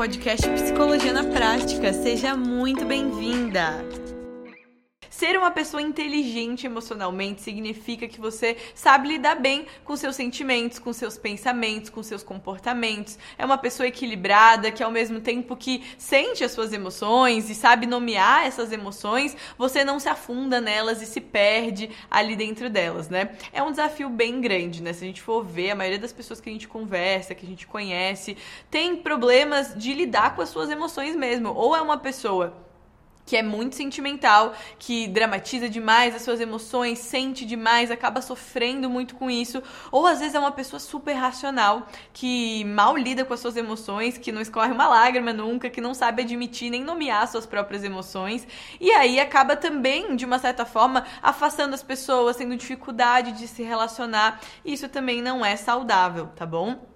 podcast Psicologia na Prática. Seja muito bem-vinda! Ser uma pessoa inteligente emocionalmente significa que você sabe lidar bem com seus sentimentos, com seus pensamentos, com seus comportamentos. É uma pessoa equilibrada que, ao mesmo tempo que sente as suas emoções e sabe nomear essas emoções, você não se afunda nelas e se perde ali dentro delas, né? É um desafio bem grande, né? Se a gente for ver, a maioria das pessoas que a gente conversa, que a gente conhece, tem problemas de lidar com as suas emoções mesmo. Ou é uma pessoa que é muito sentimental, que dramatiza demais as suas emoções, sente demais, acaba sofrendo muito com isso, ou às vezes é uma pessoa super racional, que mal lida com as suas emoções, que não escorre uma lágrima nunca, que não sabe admitir nem nomear suas próprias emoções, e aí acaba também, de uma certa forma, afastando as pessoas, tendo dificuldade de se relacionar, isso também não é saudável, tá bom?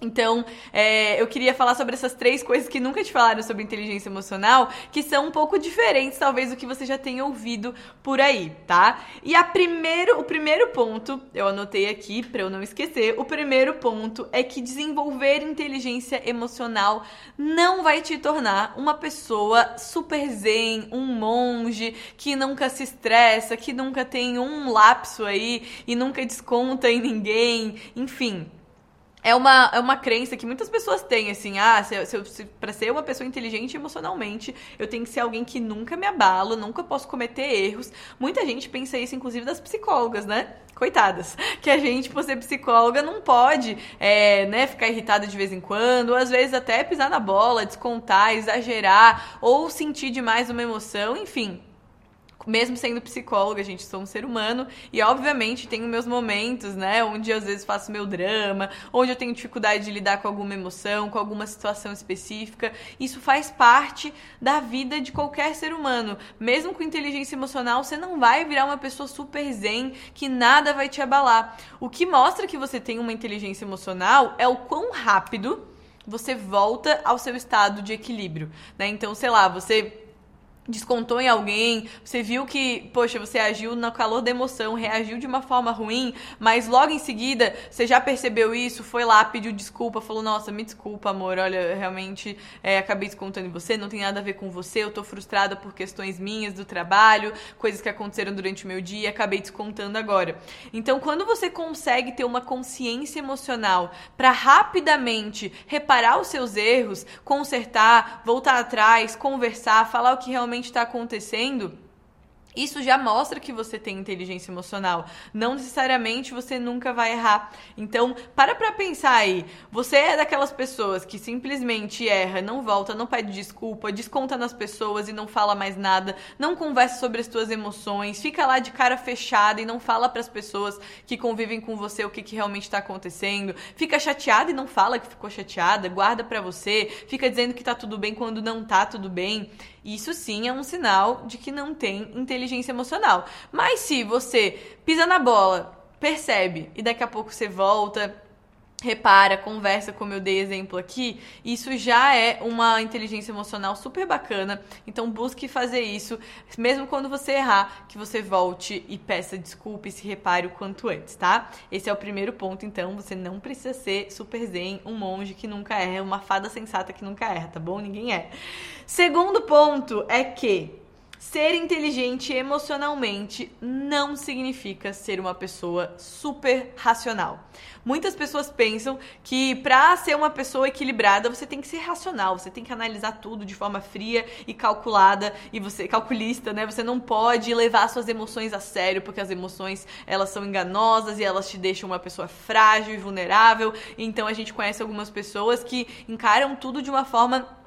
Então, é, eu queria falar sobre essas três coisas que nunca te falaram sobre inteligência emocional, que são um pouco diferentes, talvez, do que você já tenha ouvido por aí, tá? E a primeiro, o primeiro ponto, eu anotei aqui para eu não esquecer, o primeiro ponto é que desenvolver inteligência emocional não vai te tornar uma pessoa super zen, um monge que nunca se estressa, que nunca tem um lapso aí e nunca desconta em ninguém, enfim é uma, é uma crença que muitas pessoas têm, assim, ah, se, se, se, pra ser uma pessoa inteligente emocionalmente, eu tenho que ser alguém que nunca me abala, nunca posso cometer erros. Muita gente pensa isso, inclusive, das psicólogas, né? Coitadas. Que a gente, por ser psicóloga, não pode, é, né, ficar irritada de vez em quando, ou às vezes até pisar na bola, descontar, exagerar, ou sentir demais uma emoção, enfim mesmo sendo psicóloga, gente, sou um ser humano e obviamente tenho meus momentos, né, onde às vezes faço meu drama, onde eu tenho dificuldade de lidar com alguma emoção, com alguma situação específica. Isso faz parte da vida de qualquer ser humano. Mesmo com inteligência emocional, você não vai virar uma pessoa super zen que nada vai te abalar. O que mostra que você tem uma inteligência emocional é o quão rápido você volta ao seu estado de equilíbrio, né? Então, sei lá, você descontou em alguém, você viu que, poxa, você agiu no calor da emoção, reagiu de uma forma ruim, mas logo em seguida você já percebeu isso, foi lá, pediu desculpa, falou, nossa, me desculpa, amor, olha, realmente é, acabei descontando em você, não tem nada a ver com você, eu tô frustrada por questões minhas do trabalho, coisas que aconteceram durante o meu dia, acabei descontando agora. Então, quando você consegue ter uma consciência emocional para rapidamente reparar os seus erros, consertar, voltar atrás, conversar, falar o que realmente realmente está acontecendo isso já mostra que você tem inteligência emocional. Não necessariamente você nunca vai errar. Então, para pra pensar aí. Você é daquelas pessoas que simplesmente erra, não volta, não pede desculpa, desconta nas pessoas e não fala mais nada, não conversa sobre as suas emoções, fica lá de cara fechada e não fala para as pessoas que convivem com você o que, que realmente está acontecendo, fica chateada e não fala que ficou chateada, guarda para você, fica dizendo que tá tudo bem quando não tá tudo bem. Isso sim é um sinal de que não tem inteligência emocional. Mas se você pisa na bola, percebe e daqui a pouco você volta, repara, conversa, como eu dei exemplo aqui, isso já é uma inteligência emocional super bacana. Então busque fazer isso, mesmo quando você errar, que você volte e peça desculpa e se repare o quanto antes, tá? Esse é o primeiro ponto, então você não precisa ser super zen, um monge que nunca erra, uma fada sensata que nunca erra, tá bom? Ninguém é. Segundo ponto é que Ser inteligente emocionalmente não significa ser uma pessoa super racional. Muitas pessoas pensam que para ser uma pessoa equilibrada você tem que ser racional, você tem que analisar tudo de forma fria e calculada e você calculista, né? Você não pode levar suas emoções a sério porque as emoções elas são enganosas e elas te deixam uma pessoa frágil e vulnerável. Então a gente conhece algumas pessoas que encaram tudo de uma forma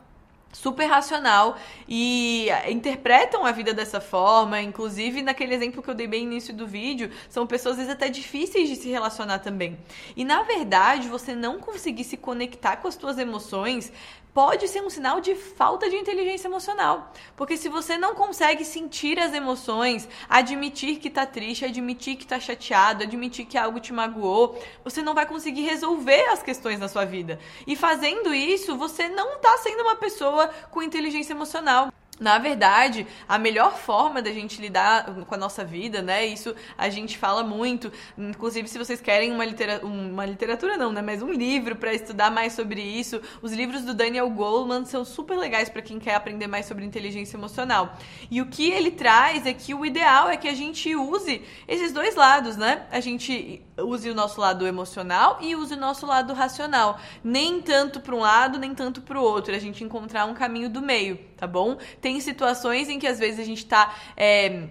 super racional e interpretam a vida dessa forma, inclusive naquele exemplo que eu dei bem no início do vídeo, são pessoas às vezes até difíceis de se relacionar também. E na verdade, você não conseguir se conectar com as suas emoções pode ser um sinal de falta de inteligência emocional. Porque se você não consegue sentir as emoções, admitir que tá triste, admitir que tá chateado, admitir que algo te magoou, você não vai conseguir resolver as questões na sua vida. E fazendo isso, você não tá sendo uma pessoa com inteligência emocional. Na verdade, a melhor forma da gente lidar com a nossa vida, né? Isso a gente fala muito. Inclusive, se vocês querem uma, litera uma literatura, não, né? Mas um livro para estudar mais sobre isso, os livros do Daniel Goleman são super legais para quem quer aprender mais sobre inteligência emocional. E o que ele traz é que o ideal é que a gente use esses dois lados, né? A gente use o nosso lado emocional e use o nosso lado racional. Nem tanto para um lado, nem tanto para o outro. A gente encontrar um caminho do meio, tá bom? Tem tem situações em que às vezes a gente tá. É,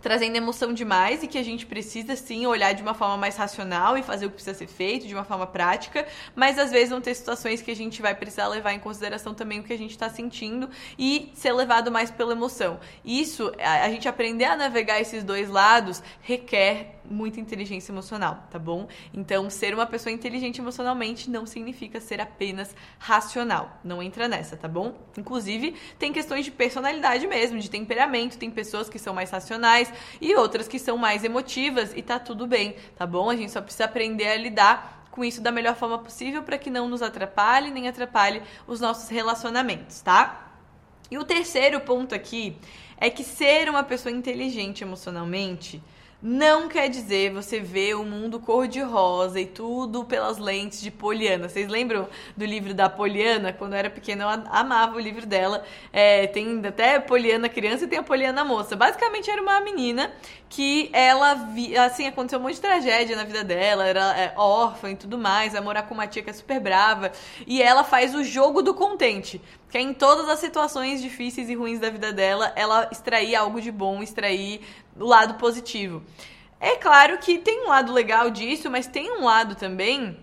trazendo emoção demais e que a gente precisa sim olhar de uma forma mais racional e fazer o que precisa ser feito de uma forma prática, mas às vezes vão ter situações que a gente vai precisar levar em consideração também o que a gente está sentindo e ser levado mais pela emoção. Isso, a gente aprender a navegar esses dois lados requer muita inteligência emocional, tá bom? Então, ser uma pessoa inteligente emocionalmente não significa ser apenas racional. Não entra nessa, tá bom? Inclusive, tem questões de personalidade mesmo, de temperamento. Tem pessoas que são mais racionais e outras que são mais emotivas e tá tudo bem, tá bom? A gente só precisa aprender a lidar com isso da melhor forma possível para que não nos atrapalhe nem atrapalhe os nossos relacionamentos, tá? E o terceiro ponto aqui é que ser uma pessoa inteligente emocionalmente não quer dizer você ver o mundo cor-de-rosa e tudo pelas lentes de Poliana. Vocês lembram do livro da Poliana? Quando eu era pequena, eu amava o livro dela. É, tem até Poliana criança e tem a Poliana moça. Basicamente, era uma menina que ela, vi, assim, aconteceu um monte de tragédia na vida dela, era é, órfã e tudo mais, vai morar com uma tia que é super brava. E ela faz o jogo do contente. Que é em todas as situações difíceis e ruins da vida dela, ela extrair algo de bom, extrair o lado positivo. É claro que tem um lado legal disso, mas tem um lado também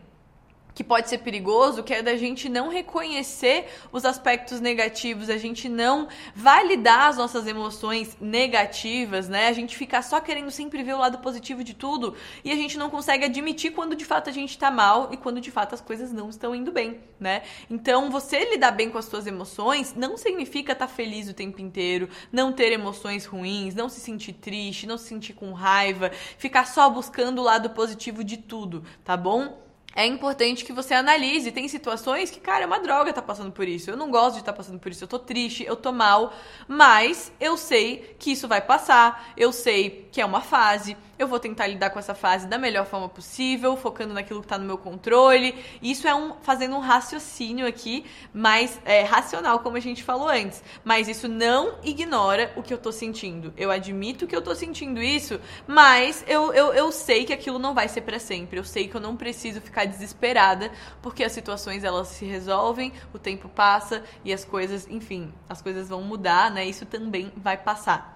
que pode ser perigoso, que é da gente não reconhecer os aspectos negativos, a gente não validar as nossas emoções negativas, né? A gente ficar só querendo sempre ver o lado positivo de tudo e a gente não consegue admitir quando de fato a gente tá mal e quando de fato as coisas não estão indo bem, né? Então, você lidar bem com as suas emoções não significa estar tá feliz o tempo inteiro, não ter emoções ruins, não se sentir triste, não se sentir com raiva, ficar só buscando o lado positivo de tudo, tá bom? É importante que você analise. Tem situações que, cara, é uma droga tá passando por isso. Eu não gosto de estar tá passando por isso. Eu tô triste, eu tô mal, mas eu sei que isso vai passar. Eu sei que é uma fase eu vou tentar lidar com essa fase da melhor forma possível, focando naquilo que está no meu controle. Isso é um fazendo um raciocínio aqui mais é, racional, como a gente falou antes. Mas isso não ignora o que eu estou sentindo. Eu admito que eu estou sentindo isso, mas eu, eu, eu sei que aquilo não vai ser para sempre. Eu sei que eu não preciso ficar desesperada, porque as situações elas se resolvem, o tempo passa e as coisas, enfim, as coisas vão mudar, né? Isso também vai passar.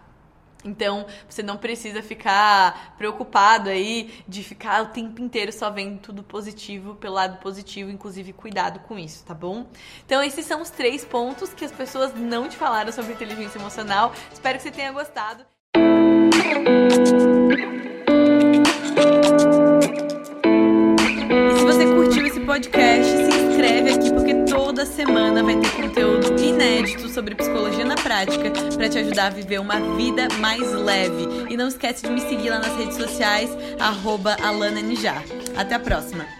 Então, você não precisa ficar preocupado aí de ficar o tempo inteiro só vendo tudo positivo pelo lado positivo, inclusive cuidado com isso, tá bom? Então, esses são os três pontos que as pessoas não te falaram sobre inteligência emocional. Espero que você tenha gostado. E se você curtiu esse podcast, inscreve aqui porque toda semana vai ter conteúdo inédito sobre psicologia na prática para te ajudar a viver uma vida mais leve. E não esquece de me seguir lá nas redes sociais, arroba Até a próxima!